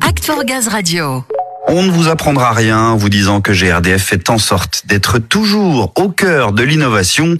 Act for Gaz Radio. On ne vous apprendra rien en vous disant que GRDF fait en sorte d'être toujours au cœur de l'innovation.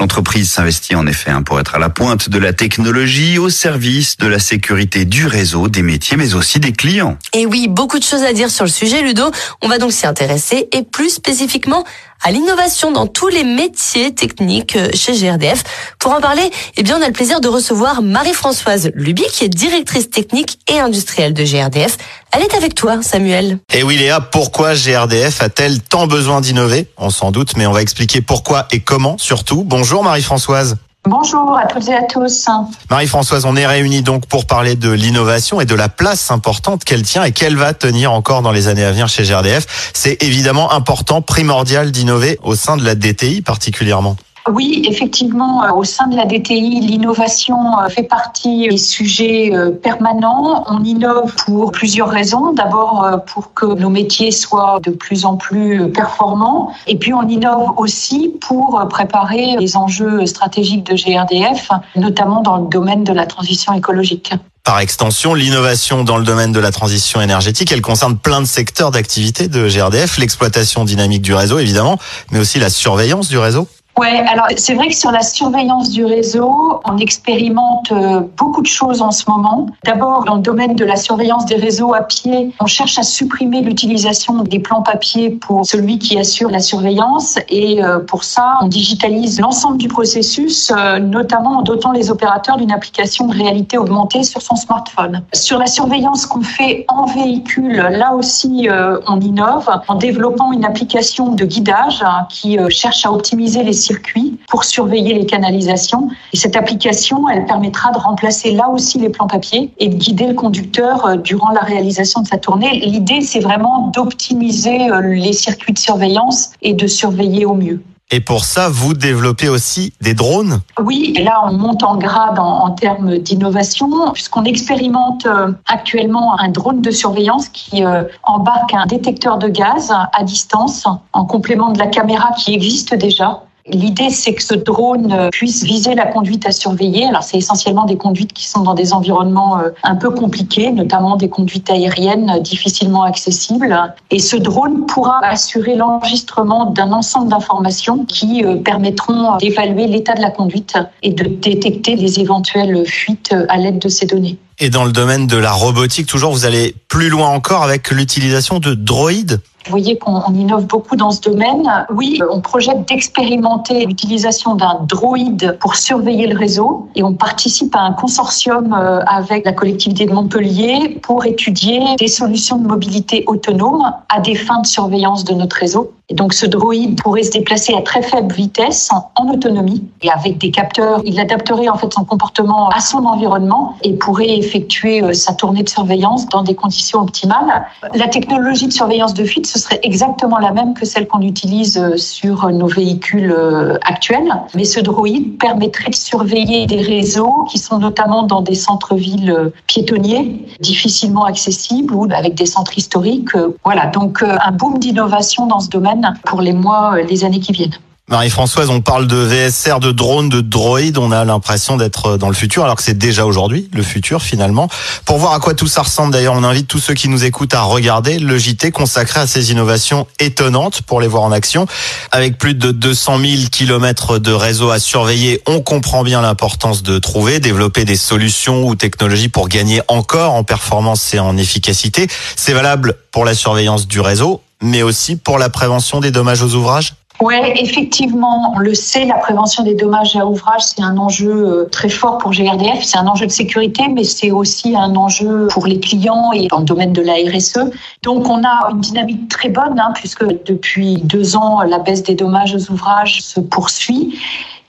L'entreprise s'investit en effet hein, pour être à la pointe de la technologie au service de la sécurité du réseau, des métiers, mais aussi des clients. Et oui, beaucoup de choses à dire sur le sujet, Ludo. On va donc s'y intéresser et plus spécifiquement à l'innovation dans tous les métiers techniques euh, chez GRDF. Pour en parler, eh bien, on a le plaisir de recevoir Marie-Françoise Luby, qui est directrice technique et industrielle de GRDF. Elle est avec toi, Samuel. Et oui, Léa, pourquoi GRDF a-t-elle tant besoin d'innover? On s'en doute, mais on va expliquer pourquoi et comment surtout. Bonjour Marie-Françoise. Bonjour à toutes et à tous. Marie-Françoise, on est réunis donc pour parler de l'innovation et de la place importante qu'elle tient et qu'elle va tenir encore dans les années à venir chez GRDF. C'est évidemment important, primordial d'innover au sein de la DTI particulièrement. Oui, effectivement, euh, au sein de la DTI, l'innovation euh, fait partie des sujets euh, permanents. On innove pour plusieurs raisons. D'abord, pour que nos métiers soient de plus en plus performants. Et puis, on innove aussi pour préparer les enjeux stratégiques de GRDF, notamment dans le domaine de la transition écologique. Par extension, l'innovation dans le domaine de la transition énergétique, elle concerne plein de secteurs d'activité de GRDF, l'exploitation dynamique du réseau évidemment, mais aussi la surveillance du réseau. Ouais, alors c'est vrai que sur la surveillance du réseau, on expérimente euh, beaucoup de choses en ce moment. D'abord, dans le domaine de la surveillance des réseaux à pied, on cherche à supprimer l'utilisation des plans papier pour celui qui assure la surveillance. Et euh, pour ça, on digitalise l'ensemble du processus, euh, notamment en dotant les opérateurs d'une application de réalité augmentée sur son smartphone. Sur la surveillance qu'on fait en véhicule, là aussi, on innove en développant une application de guidage hein, qui cherche à optimiser les circuits pour surveiller les canalisations. Et cette application, elle permettra de remplacer là aussi les plans papier et de guider le conducteur euh, durant la réalisation de sa tournée. L'idée, c'est vraiment d'optimiser euh, les circuits de surveillance et de surveiller au mieux. Et pour ça, vous développez aussi des drones? Oui, et là, on monte en grade en, termes d'innovation, puisqu'on expérimente euh, actuellement un drone de surveillance qui embarque un détecteur de gaz à distance, en complément de la caméra qui existe déjà. L'idée, c'est que ce drone euh, puisse viser la conduite à surveiller. Alors, c'est essentiellement des conduites qui sont dans des environnements euh, un peu compliqués, notamment des conduites aériennes euh, difficilement accessibles. Et ce drone pourra assurer l'enregistrement d'un ensemble d'informations qui permettront d'évaluer l'état de la conduite et de détecter les éventuelles fuites à l'aide de ces données. Et dans le domaine de la robotique, toujours, vous allez plus loin encore avec l'utilisation de droïdes vous voyez qu'on innove beaucoup dans ce domaine. Oui, on projette d'expérimenter l'utilisation d'un droïde pour surveiller le réseau et on participe à un consortium euh, avec la collectivité de Montpellier pour étudier des solutions de mobilité autonome à des fins de surveillance de notre réseau. Et donc ce droïde pourrait se déplacer à très faible vitesse en, autonomie et avec des capteurs, il adapterait en fait son comportement à son environnement et pourrait effectuer euh, sa tournée de surveillance dans des conditions optimales. La technologie de surveillance de fuite ce serait exactement la même que celle qu'on utilise euh, sur nos véhicules euh, actuels. Mais ce droïde permettrait de surveiller des réseaux qui sont notamment dans des centres-villes euh, piétonniers, difficilement accessibles ou avec des centres historiques. Voilà, donc un boom d'innovation dans ce domaine pour les mois, les années qui viennent. Marie-Françoise, on parle de VSR, de drones, de droïdes. On a l'impression d'être dans le futur, alors que c'est déjà aujourd'hui le futur finalement. Pour voir à quoi tout ça ressemble, d'ailleurs, on invite tous ceux qui nous écoutent à regarder le JT consacré à ces innovations étonnantes pour les voir en action. Avec plus de 200 000 kilomètres de réseau à surveiller, on comprend bien l'importance de trouver, développer des solutions ou technologies pour gagner encore en performance et en efficacité. C'est valable pour la surveillance du réseau, mais aussi pour la prévention des dommages aux ouvrages. Oui, effectivement, on le sait, la prévention des dommages à ouvrage, c'est un enjeu euh, très fort pour GRDF. C'est un enjeu de sécurité, mais c'est aussi un enjeu pour les clients et dans le domaine de la RSE. Donc, on a une dynamique très bonne, hein, puisque depuis deux ans, la baisse des dommages aux ouvrages se poursuit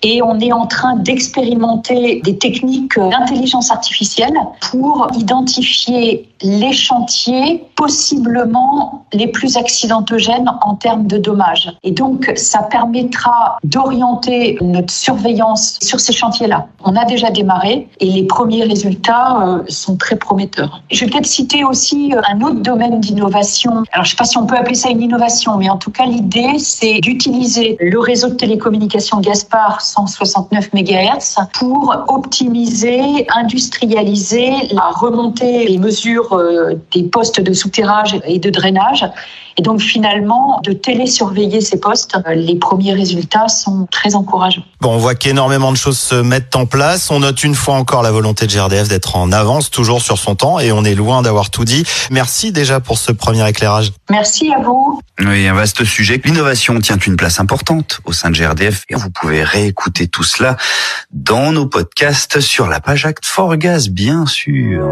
et on est en train d'expérimenter des techniques d'intelligence artificielle pour identifier les chantiers possiblement les plus accidentogènes en termes de dommages. Et donc, ça permettra d'orienter notre surveillance sur ces chantiers-là. On a déjà démarré et les premiers résultats euh, sont très prometteurs. Je vais peut-être citer aussi euh, un autre domaine d'innovation. Alors, je ne sais pas si on peut appeler ça une innovation, mais en tout cas, l'idée, c'est d'utiliser le réseau de télécommunications Gaspard 369 MHz pour optimiser, industrialiser la remontée et mesures euh, des postes de souterrage et de drainage et donc finalement, de télésurveiller ces postes, euh, les premiers résultats sont très encourageants. Bon, on voit qu'énormément de choses se mettent en place. On note une fois encore la volonté de GRDF d'être en avance, toujours sur son temps, et on est loin d'avoir tout dit. Merci déjà pour ce premier éclairage. Merci à vous. Oui, un vaste sujet. L'innovation tient une place importante au sein de GRDF et vous pouvez réécouter tout cela dans nos podcasts sur la page Act for Gaz, bien sûr.